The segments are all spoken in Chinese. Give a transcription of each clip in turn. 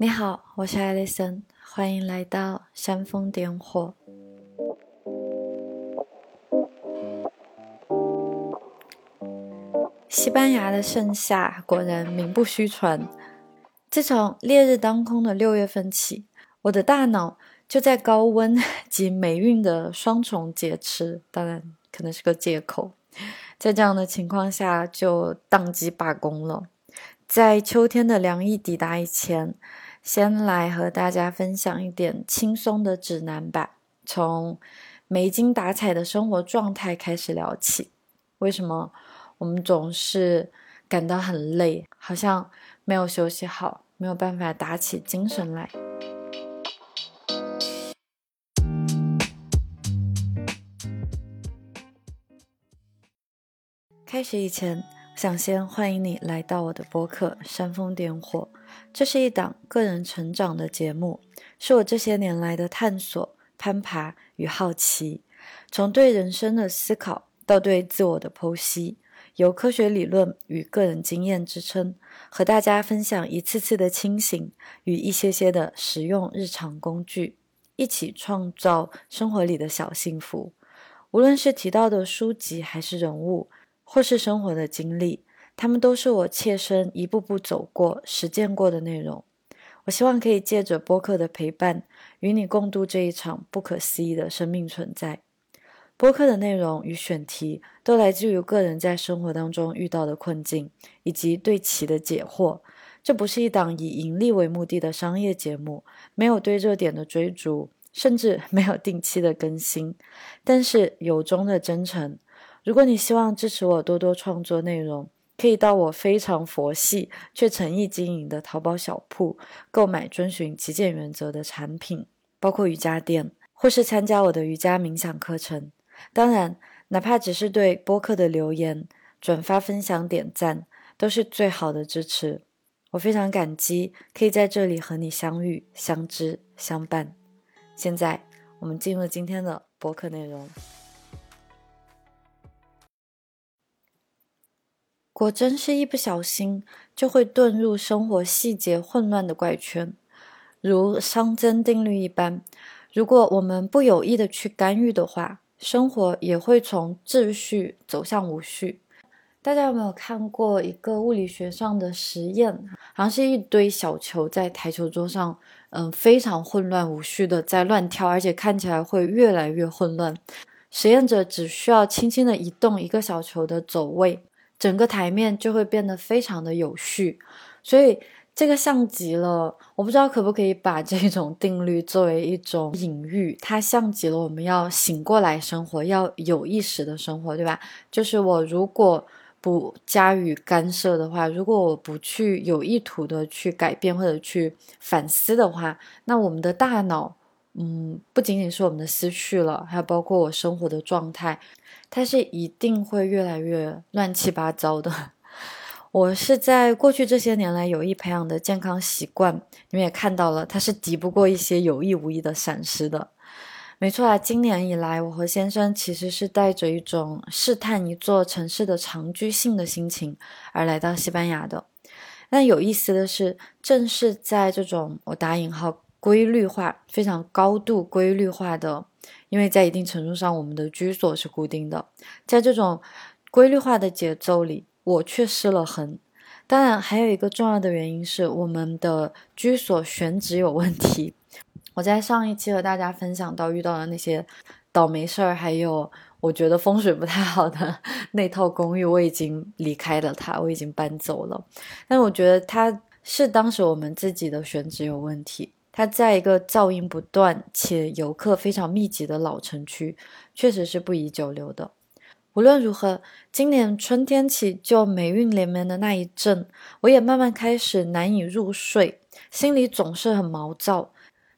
你好，我是艾丽森，欢迎来到煽风点火。西班牙的盛夏果然名不虚传。自从烈日当空的六月份起，我的大脑就在高温及霉运的双重劫持，当然可能是个借口。在这样的情况下，就宕机罢工了。在秋天的凉意抵达以前。先来和大家分享一点轻松的指南吧，从没精打采的生活状态开始聊起。为什么我们总是感到很累，好像没有休息好，没有办法打起精神来？开始以前。想先欢迎你来到我的播客《煽风点火》，这是一档个人成长的节目，是我这些年来的探索、攀爬与好奇，从对人生的思考到对自我的剖析，由科学理论与个人经验支撑，和大家分享一次次的清醒与一些些的实用日常工具，一起创造生活里的小幸福。无论是提到的书籍，还是人物。或是生活的经历，他们都是我切身一步步走过、实践过的内容。我希望可以借着播客的陪伴，与你共度这一场不可思议的生命存在。播客的内容与选题都来自于个人在生活当中遇到的困境，以及对其的解惑。这不是一档以盈利为目的的商业节目，没有对热点的追逐，甚至没有定期的更新，但是由衷的真诚。如果你希望支持我多多创作内容，可以到我非常佛系却诚意经营的淘宝小铺购买遵循极简原则的产品，包括瑜伽垫，或是参加我的瑜伽冥想课程。当然，哪怕只是对播客的留言、转发、分享、点赞，都是最好的支持。我非常感激可以在这里和你相遇、相知、相伴。现在，我们进入今天的播客内容。果真是一不小心就会遁入生活细节混乱的怪圈，如熵增定律一般。如果我们不有意的去干预的话，生活也会从秩序走向无序。大家有没有看过一个物理学上的实验？好像是一堆小球在台球桌上，嗯，非常混乱无序的在乱跳，而且看起来会越来越混乱。实验者只需要轻轻的移动一个小球的走位。整个台面就会变得非常的有序，所以这个像极了，我不知道可不可以把这种 定律作为一种隐喻，它像极了我们要醒过来生活，要有意识的生活，对吧？就是我如果不加以干涉的话，如果我不去有意图的去改变或者去反思的话，那我们的大脑。嗯，不仅仅是我们的思绪了，还有包括我生活的状态，它是一定会越来越乱七八糟的。我是在过去这些年来有意培养的健康习惯，你们也看到了，它是敌不过一些有意无意的闪失的。没错啊，今年以来，我和先生其实是带着一种试探一座城市的长居性的心情而来到西班牙的。但有意思的是，正是在这种我打引号。规律化非常高度规律化的，因为在一定程度上，我们的居所是固定的。在这种规律化的节奏里，我却失了衡。当然，还有一个重要的原因是我们的居所选址有问题。我在上一期和大家分享到遇到的那些倒霉事儿，还有我觉得风水不太好的 那套公寓，我已经离开了它，我已经搬走了。但我觉得它是当时我们自己的选址有问题。它在一个噪音不断且游客非常密集的老城区，确实是不宜久留的。无论如何，今年春天起就霉运连绵的那一阵，我也慢慢开始难以入睡，心里总是很毛躁，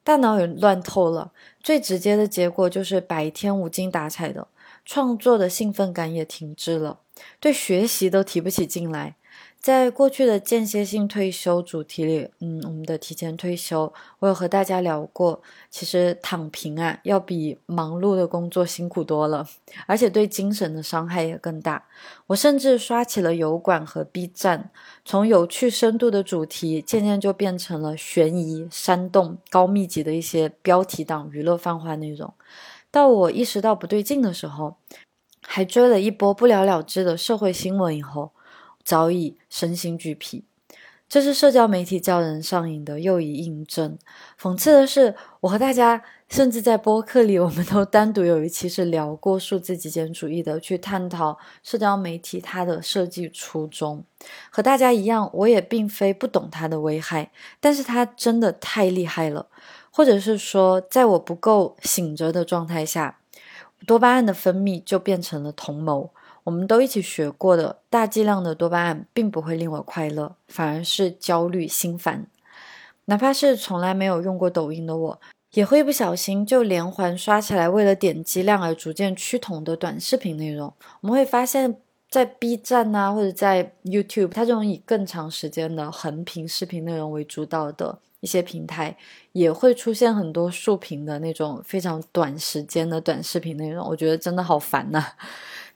大脑也乱透了。最直接的结果就是白天无精打采的，创作的兴奋感也停滞了，对学习都提不起劲来。在过去的间歇性退休主题里，嗯，我们的提前退休，我有和大家聊过，其实躺平啊，要比忙碌的工作辛苦多了，而且对精神的伤害也更大。我甚至刷起了油管和 B 站，从有趣深度的主题，渐渐就变成了悬疑、煽动、高密集的一些标题党娱乐泛化内容。到我意识到不对劲的时候，还追了一波不了了之的社会新闻以后。早已身心俱疲，这是社交媒体叫人上瘾的又一印证。讽刺的是，我和大家甚至在播客里，我们都单独有一期是聊过数字极简主义的，去探讨社交媒体它的设计初衷。和大家一样，我也并非不懂它的危害，但是它真的太厉害了，或者是说，在我不够醒着的状态下，多巴胺的分泌就变成了同谋。我们都一起学过的，大剂量的多巴胺并不会令我快乐，反而是焦虑心烦。哪怕是从来没有用过抖音的我，也会不小心就连环刷起来，为了点击量而逐渐趋同的短视频内容。我们会发现，在 B 站啊，或者在 YouTube，它这种以更长时间的横屏视频内容为主导的一些平台，也会出现很多竖屏的那种非常短时间的短视频内容。我觉得真的好烦呐。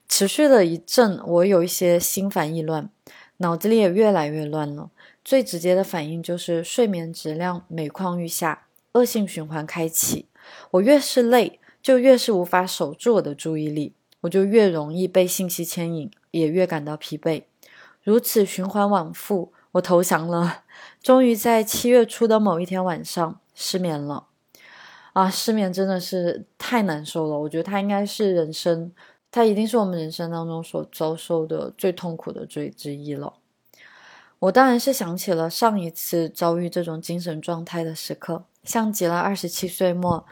持续了一阵，我有一些心烦意乱，脑子里也越来越乱了。最直接的反应就是睡眠质量每况愈下，恶性循环开启。我越是累，就越是无法守住我的注意力，我就越容易被信息牵引，也越感到疲惫。如此循环往复，我投降了。终于在七月初的某一天晚上失眠了。啊，失眠真的是太难受了。我觉得它应该是人生。它一定是我们人生当中所遭受的最痛苦的罪之一了。我当然是想起了上一次遭遇这种精神状态的时刻，像极了二十七岁末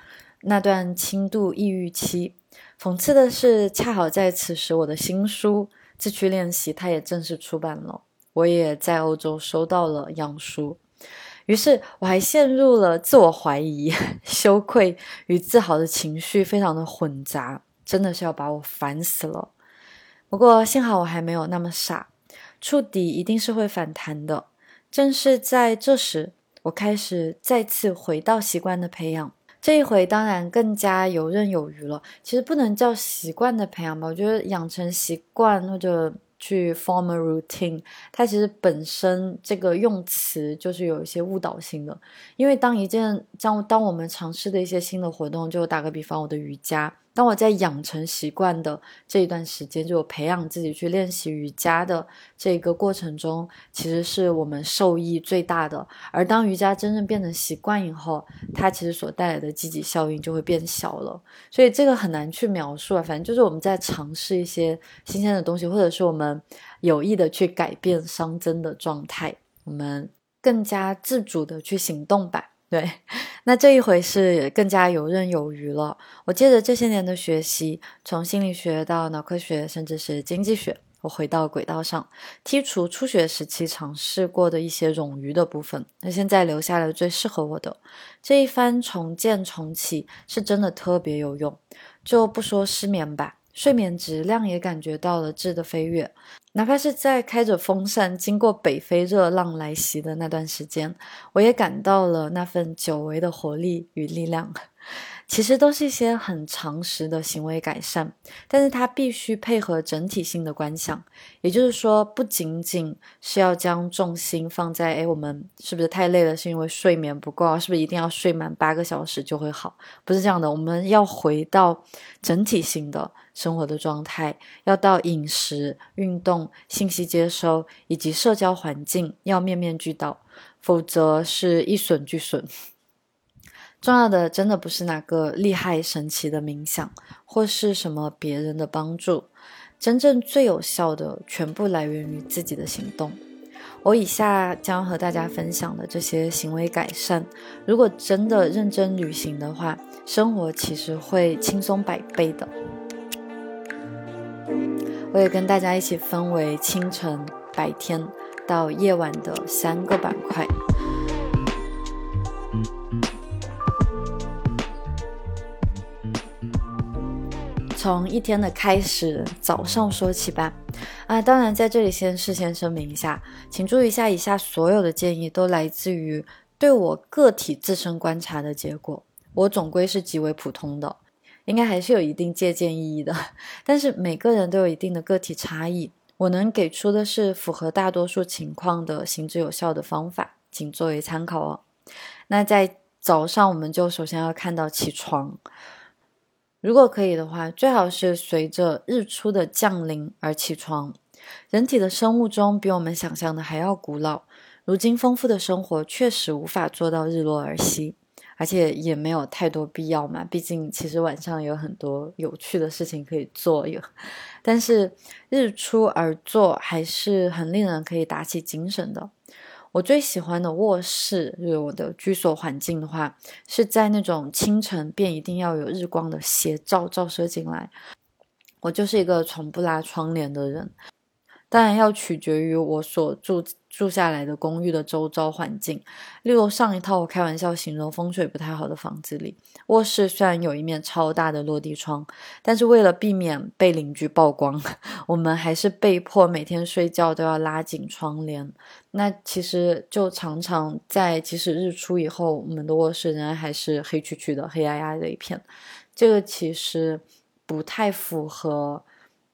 那段轻度抑郁期。讽刺的是，恰好在此时，我的新书《自驱练习》它也正式出版了，我也在欧洲收到了样书。于是，我还陷入了自我怀疑、羞愧与自豪的情绪，非常的混杂。真的是要把我烦死了。不过幸好我还没有那么傻，触底一定是会反弹的。正是在这时，我开始再次回到习惯的培养。这一回当然更加游刃有余了。其实不能叫习惯的培养吧，我觉得养成习惯或者去 form a routine，它其实本身这个用词就是有一些误导性的。因为当一件当当我们尝试的一些新的活动，就打个比方，我的瑜伽。当我在养成习惯的这一段时间，就培养自己去练习瑜伽的这个过程中，其实是我们受益最大的。而当瑜伽真正变成习惯以后，它其实所带来的积极效应就会变小了。所以这个很难去描述啊，反正就是我们在尝试一些新鲜的东西，或者是我们有意的去改变熵增的状态，我们更加自主的去行动吧。对，那这一回是更加游刃有余了。我借着这些年的学习，从心理学到脑科学，甚至是经济学，我回到轨道上，剔除初学时期尝试过的一些冗余的部分，那现在留下了最适合我的。这一番重建重启是真的特别有用。就不说失眠吧。睡眠质量也感觉到了质的飞跃，哪怕是在开着风扇经过北非热浪来袭的那段时间，我也感到了那份久违的活力与力量。其实都是一些很常识的行为改善，但是它必须配合整体性的观想，也就是说，不仅仅是要将重心放在，哎，我们是不是太累了，是因为睡眠不够，是不是一定要睡满八个小时就会好？不是这样的，我们要回到整体性的生活的状态，要到饮食、运动、信息接收以及社交环境要面面俱到，否则是一损俱损。重要的真的不是哪个厉害神奇的冥想，或是什么别人的帮助，真正最有效的全部来源于自己的行动。我以下将和大家分享的这些行为改善，如果真的认真履行的话，生活其实会轻松百倍的。我也跟大家一起分为清晨、白天到夜晚的三个板块。从一天的开始，早上说起吧。啊，当然在这里先事先声明一下，请注意一下，以下所有的建议都来自于对我个体自身观察的结果，我总归是极为普通的，应该还是有一定借鉴意义的。但是每个人都有一定的个体差异，我能给出的是符合大多数情况的行之有效的方法，仅作为参考哦。那在早上，我们就首先要看到起床。如果可以的话，最好是随着日出的降临而起床。人体的生物钟比我们想象的还要古老，如今丰富的生活确实无法做到日落而息，而且也没有太多必要嘛。毕竟，其实晚上有很多有趣的事情可以做，有。但是日出而作还是很令人可以打起精神的。我最喜欢的卧室，就是我的居所环境的话，是在那种清晨便一定要有日光的斜照照射进来。我就是一个从不拉窗帘的人。当然要取决于我所住住下来的公寓的周遭环境。例如上一套我开玩笑形容风水不太好的房子里，卧室虽然有一面超大的落地窗，但是为了避免被邻居曝光，我们还是被迫每天睡觉都要拉紧窗帘。那其实就常常在即使日出以后，我们的卧室仍然还是黑黢黢的、黑压压的一片。这个其实不太符合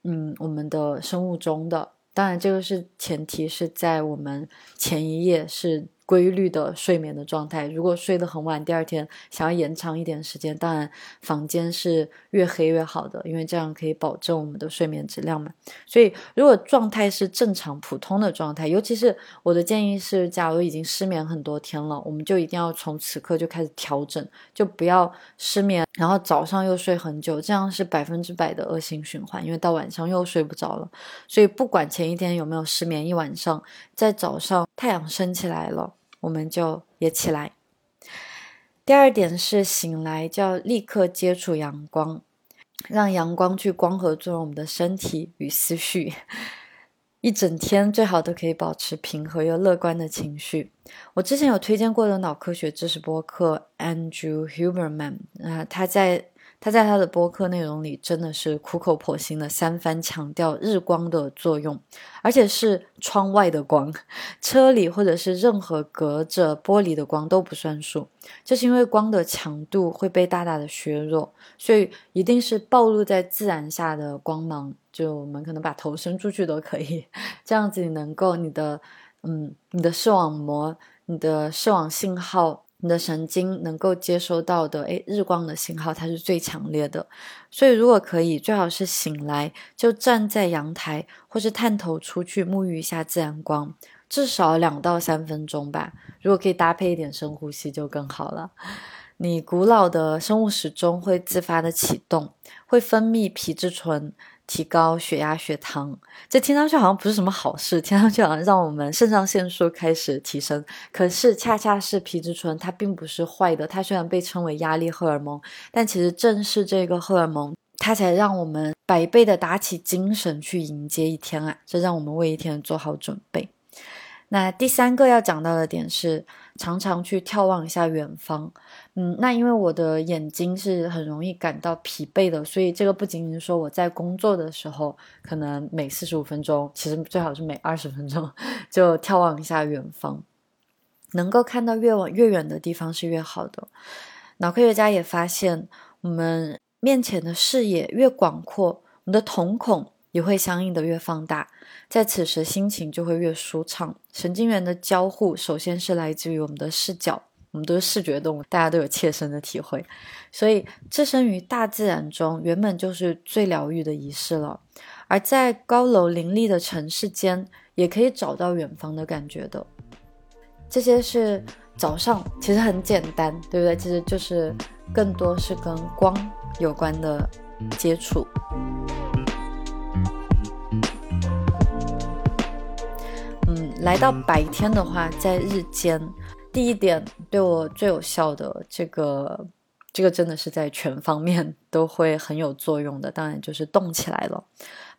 嗯我们的生物钟的。当然，这个是前提是在我们前一页是。规律的睡眠的状态，如果睡得很晚，第二天想要延长一点时间，当然房间是越黑越好的，因为这样可以保证我们的睡眠质量嘛。所以如果状态是正常普通的状态，尤其是我的建议是，假如已经失眠很多天了，我们就一定要从此刻就开始调整，就不要失眠，然后早上又睡很久，这样是百分之百的恶性循环，因为到晚上又睡不着了。所以不管前一天有没有失眠一晚上，在早上太阳升起来了。我们就也起来。第二点是醒来就要立刻接触阳光，让阳光去光合作用我们的身体与思绪。一整天最好都可以保持平和又乐观的情绪。我之前有推荐过的脑科学知识播客 Andrew Huberman 啊，他在。他在他的播客内容里真的是苦口婆心的三番强调日光的作用，而且是窗外的光，车里或者是任何隔着玻璃的光都不算数。这是因为光的强度会被大大的削弱，所以一定是暴露在自然下的光芒，就我们可能把头伸出去都可以，这样子你能够你的嗯你的视网膜、你的视网信号。你的神经能够接收到的，诶，日光的信号它是最强烈的，所以如果可以，最好是醒来就站在阳台，或是探头出去沐浴一下自然光，至少两到三分钟吧。如果可以搭配一点深呼吸就更好了。你古老的生物时钟会自发的启动，会分泌皮质醇。提高血压、血糖，这听上去好像不是什么好事，听上去好像让我们肾上腺素开始提升。可是恰恰是皮质醇，它并不是坏的。它虽然被称为压力荷尔蒙，但其实正是这个荷尔蒙，它才让我们百倍的打起精神去迎接一天啊！这让我们为一天做好准备。那第三个要讲到的点是，常常去眺望一下远方。嗯，那因为我的眼睛是很容易感到疲惫的，所以这个不仅仅是说我在工作的时候，可能每四十五分钟，其实最好是每二十分钟 就眺望一下远方，能够看到越往越远的地方是越好的。脑科学家也发现，我们面前的视野越广阔，我们的瞳孔。也会相应的越放大，在此时心情就会越舒畅。神经元的交互首先是来自于我们的视角，我们都是视觉动物，大家都有切身的体会。所以置身于大自然中，原本就是最疗愈的仪式了。而在高楼林立的城市间，也可以找到远方的感觉的。这些是早上，其实很简单，对不对？其实就是更多是跟光有关的接触。来到白天的话，在日间，第一点对我最有效的这个，这个真的是在全方面都会很有作用的。当然就是动起来了，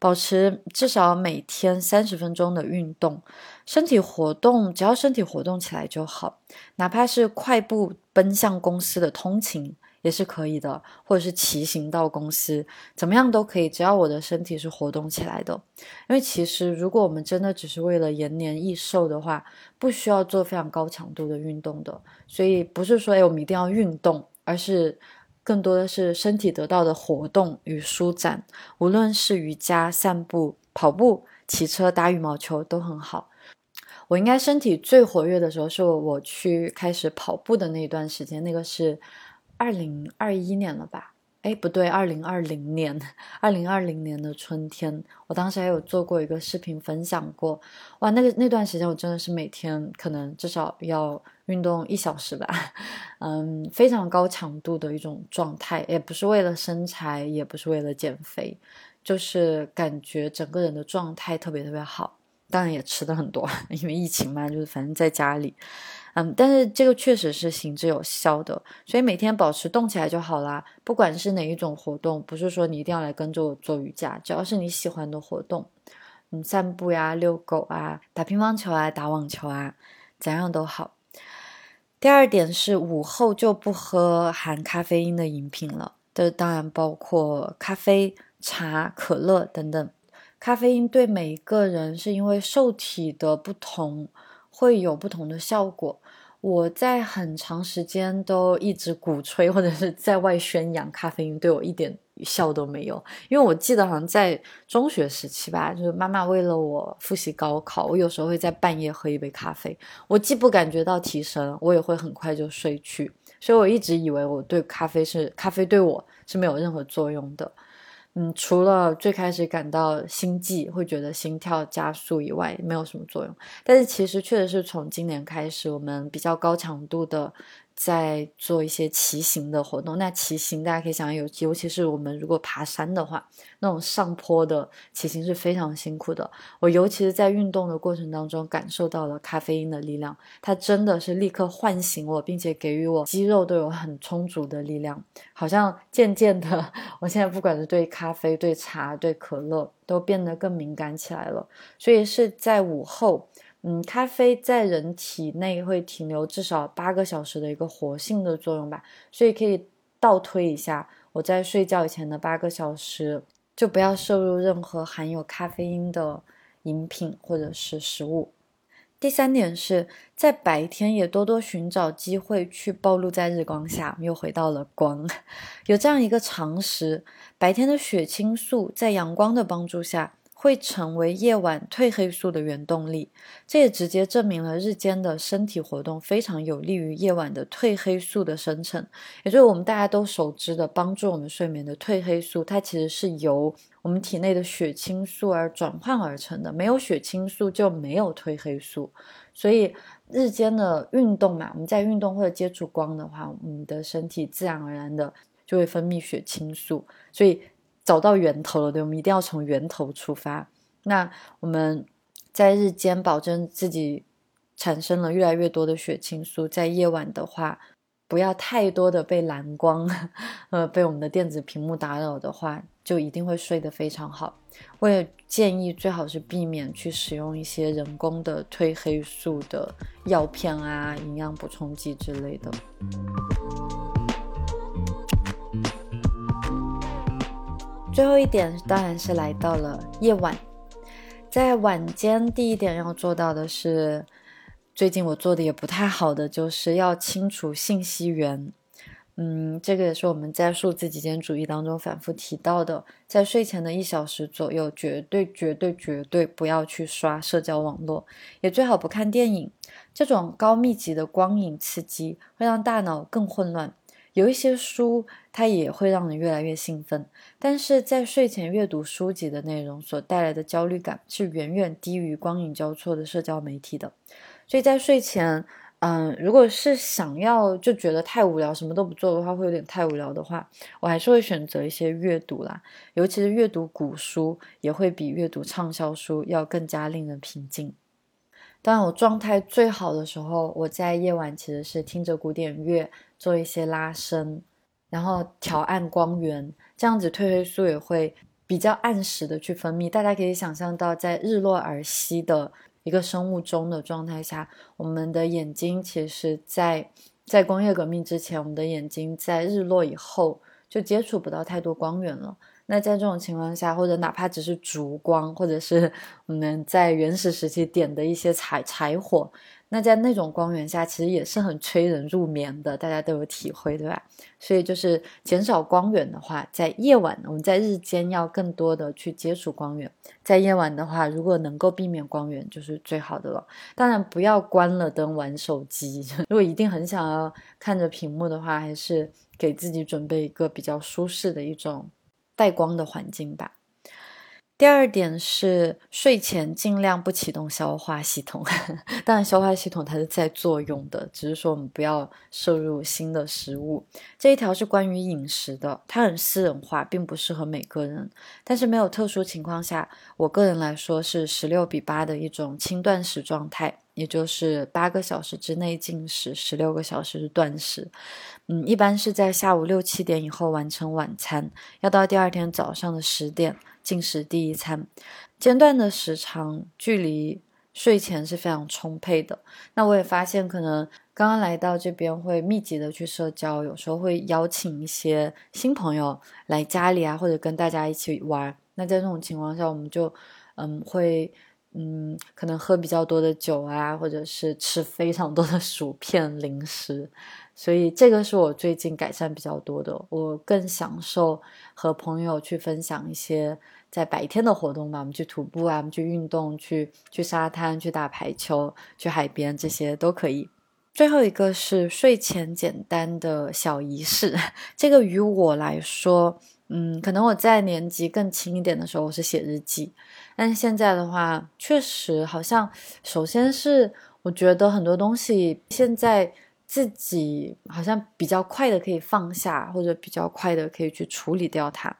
保持至少每天三十分钟的运动，身体活动，只要身体活动起来就好，哪怕是快步奔向公司的通勤，也是可以的，或者是骑行到公司，怎么样都可以，只要我的身体是活动起来的。因为其实如果我们真的只是为了延年益寿的话，不需要做非常高强度的运动的。所以不是说哎我们一定要运动，而是更多的是身体得到的活动与舒展，无论是瑜伽、散步、跑步、骑车、打羽毛球都很好。我应该身体最活跃的时候是我去开始跑步的那一段时间，那个是二零二一年了吧？哎，不对，二零二零年，二零二零年的春天，我当时还有做过一个视频分享过。哇，那个那段时间我真的是每天可能至少要运动一小时吧，嗯，非常高强度的一种状态，也不是为了身材，也不是为了减肥，就是感觉整个人的状态特别特别好。当然也吃的很多，因为疫情嘛，就是反正在家里，嗯，但是这个确实是行之有效的，所以每天保持动起来就好啦。不管是哪一种活动，不是说你一定要来跟着我做瑜伽，只要是你喜欢的活动，嗯，散步呀、遛狗啊、打乒乓球啊、打网球啊，怎样都好。第二点是午后就不喝含咖啡因的饮品了，这当然包括咖啡、茶、可乐等等。咖啡因对每一个人是因为受体的不同，会有不同的效果。我在很长时间都一直鼓吹或者是在外宣扬咖啡因对我一点效都没有，因为我记得好像在中学时期吧，就是妈妈为了我复习高考，我有时候会在半夜喝一杯咖啡，我既不感觉到提神，我也会很快就睡去，所以我一直以为我对咖啡是咖啡对我是没有任何作用的。嗯，除了最开始感到心悸，会觉得心跳加速以外，没有什么作用。但是其实确实是从今年开始，我们比较高强度的。在做一些骑行的活动，那骑行大家可以想有，尤其是我们如果爬山的话，那种上坡的骑行是非常辛苦的。我尤其是在运动的过程当中，感受到了咖啡因的力量，它真的是立刻唤醒我，并且给予我肌肉都有很充足的力量。好像渐渐的，我现在不管是对咖啡、对茶、对可乐，都变得更敏感起来了。所以是在午后。嗯，咖啡在人体内会停留至少八个小时的一个活性的作用吧，所以可以倒推一下，我在睡觉以前的八个小时就不要摄入任何含有咖啡因的饮品或者是食物。第三点是在白天也多多寻找机会去暴露在日光下，又回到了光，有这样一个常识：白天的血清素在阳光的帮助下。会成为夜晚褪黑素的原动力，这也直接证明了日间的身体活动非常有利于夜晚的褪黑素的生成，也就是我们大家都熟知的帮助我们睡眠的褪黑素，它其实是由我们体内的血清素而转换而成的。没有血清素就没有褪黑素，所以日间的运动嘛，我们在运动或者接触光的话，我们的身体自然而然的就会分泌血清素，所以。找到源头了，对，我们一定要从源头出发。那我们在日间保证自己产生了越来越多的血清素，在夜晚的话，不要太多的被蓝光，呃，被我们的电子屏幕打扰的话，就一定会睡得非常好。我也建议最好是避免去使用一些人工的褪黑素的药片啊、营养补充剂之类的。最后一点当然是来到了夜晚，在晚间第一点要做到的是，最近我做的也不太好的，就是要清除信息源。嗯，这个也是我们在数字极简主义当中反复提到的，在睡前的一小时左右，绝对绝对绝对不要去刷社交网络，也最好不看电影。这种高密集的光影刺激会让大脑更混乱。有一些书，它也会让人越来越兴奋，但是在睡前阅读书籍的内容所带来的焦虑感是远远低于光影交错的社交媒体的。所以在睡前，嗯，如果是想要就觉得太无聊，什么都不做的话，会有点太无聊的话，我还是会选择一些阅读啦，尤其是阅读古书，也会比阅读畅销书要更加令人平静。当，我状态最好的时候，我在夜晚其实是听着古典乐。做一些拉伸，然后调暗光源，这样子褪黑素也会比较按时的去分泌。大家可以想象到，在日落而息的一个生物钟的状态下，我们的眼睛其实在在工业革命之前，我们的眼睛在日落以后就接触不到太多光源了。那在这种情况下，或者哪怕只是烛光，或者是我们在原始时期点的一些柴柴火，那在那种光源下，其实也是很催人入眠的，大家都有体会，对吧？所以就是减少光源的话，在夜晚，我们在日间要更多的去接触光源，在夜晚的话，如果能够避免光源，就是最好的了。当然，不要关了灯玩手机。如果一定很想要看着屏幕的话，还是给自己准备一个比较舒适的一种。带光的环境吧。第二点是睡前尽量不启动消化系统，当然消化系统它是在作用的，只是说我们不要摄入新的食物。这一条是关于饮食的，它很私人化，并不适合每个人。但是没有特殊情况下，我个人来说是十六比八的一种轻断食状态，也就是八个小时之内进食，十六个小时是断食。嗯，一般是在下午六七点以后完成晚餐，要到第二天早上的十点。进食第一餐，间断的时长距离睡前是非常充沛的。那我也发现，可能刚刚来到这边会密集的去社交，有时候会邀请一些新朋友来家里啊，或者跟大家一起玩。那在这种情况下，我们就嗯会嗯可能喝比较多的酒啊，或者是吃非常多的薯片零食。所以这个是我最近改善比较多的，我更享受和朋友去分享一些在白天的活动吧，我们去徒步啊，我们去运动，去去沙滩，去打排球，去海边，这些都可以。最后一个是睡前简单的小仪式，这个于我来说，嗯，可能我在年纪更轻一点的时候，我是写日记，但是现在的话，确实好像，首先是我觉得很多东西现在。自己好像比较快的可以放下，或者比较快的可以去处理掉它，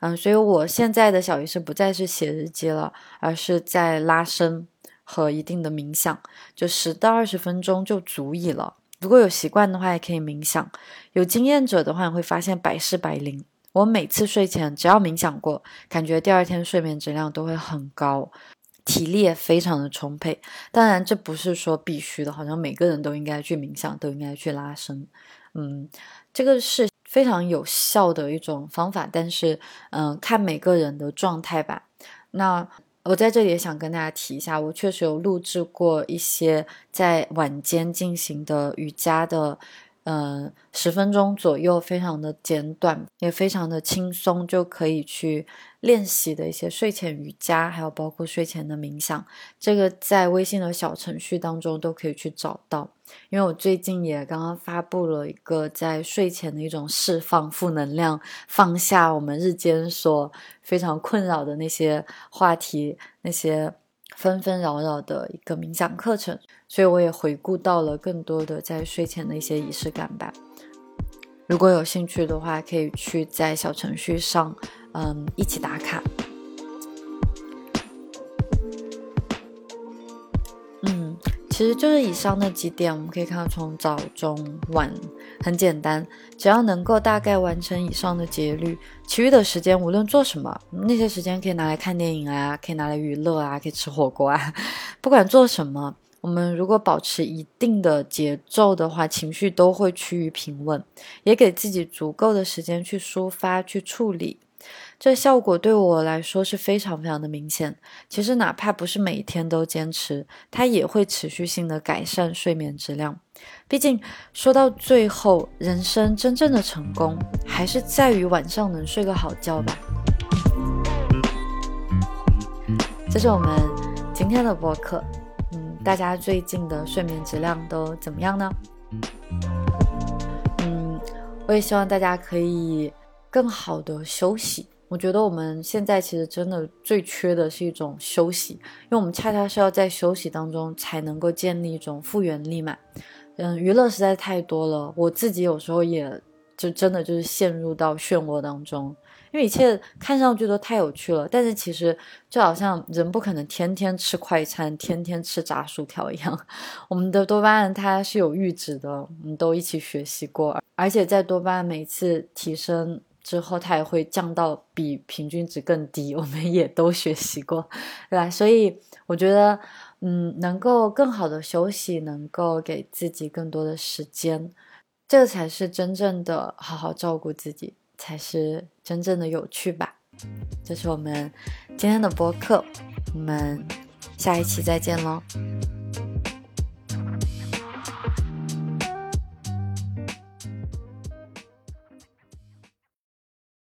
嗯，所以我现在的小仪式不再是写日记了，而是在拉伸和一定的冥想，就十到二十分钟就足以了。如果有习惯的话，也可以冥想。有经验者的话，你会发现百试百灵。我每次睡前只要冥想过，感觉第二天睡眠质量都会很高。体力也非常的充沛，当然这不是说必须的，好像每个人都应该去冥想，都应该去拉伸，嗯，这个是非常有效的一种方法，但是嗯，看每个人的状态吧。那我在这里也想跟大家提一下，我确实有录制过一些在晚间进行的瑜伽的。嗯，十分钟左右，非常的简短，也非常的轻松，就可以去练习的一些睡前瑜伽，还有包括睡前的冥想，这个在微信的小程序当中都可以去找到。因为我最近也刚刚发布了一个在睡前的一种释放负能量，放下我们日间所非常困扰的那些话题，那些。纷纷扰扰的一个冥想课程，所以我也回顾到了更多的在睡前的一些仪式感吧。如果有兴趣的话，可以去在小程序上，嗯，一起打卡。其实就是以上那几点，我们可以看到从早中晚。很简单，只要能够大概完成以上的节律，其余的时间无论做什么，那些时间可以拿来看电影啊，可以拿来娱乐啊，可以吃火锅啊，不管做什么，我们如果保持一定的节奏的话，情绪都会趋于平稳，也给自己足够的时间去抒发、去处理。这效果对我来说是非常非常的明显。其实哪怕不是每天都坚持，它也会持续性的改善睡眠质量。毕竟说到最后，人生真正的成功还是在于晚上能睡个好觉吧。这是我们今天的播客。嗯，大家最近的睡眠质量都怎么样呢？嗯，我也希望大家可以更好的休息。我觉得我们现在其实真的最缺的是一种休息，因为我们恰恰是要在休息当中才能够建立一种复原力嘛。嗯，娱乐实在太多了，我自己有时候也就真的就是陷入到漩涡当中，因为一切看上去都太有趣了，但是其实就好像人不可能天天吃快餐，天天吃炸薯条一样。我们的多巴胺它是有阈值的，我们都一起学习过，而且在多巴胺每次提升。之后它也会降到比平均值更低，我们也都学习过，对吧？所以我觉得，嗯，能够更好的休息，能够给自己更多的时间，这才是真正的好好照顾自己，才是真正的有趣吧。这是我们今天的播客，我们下一期再见喽。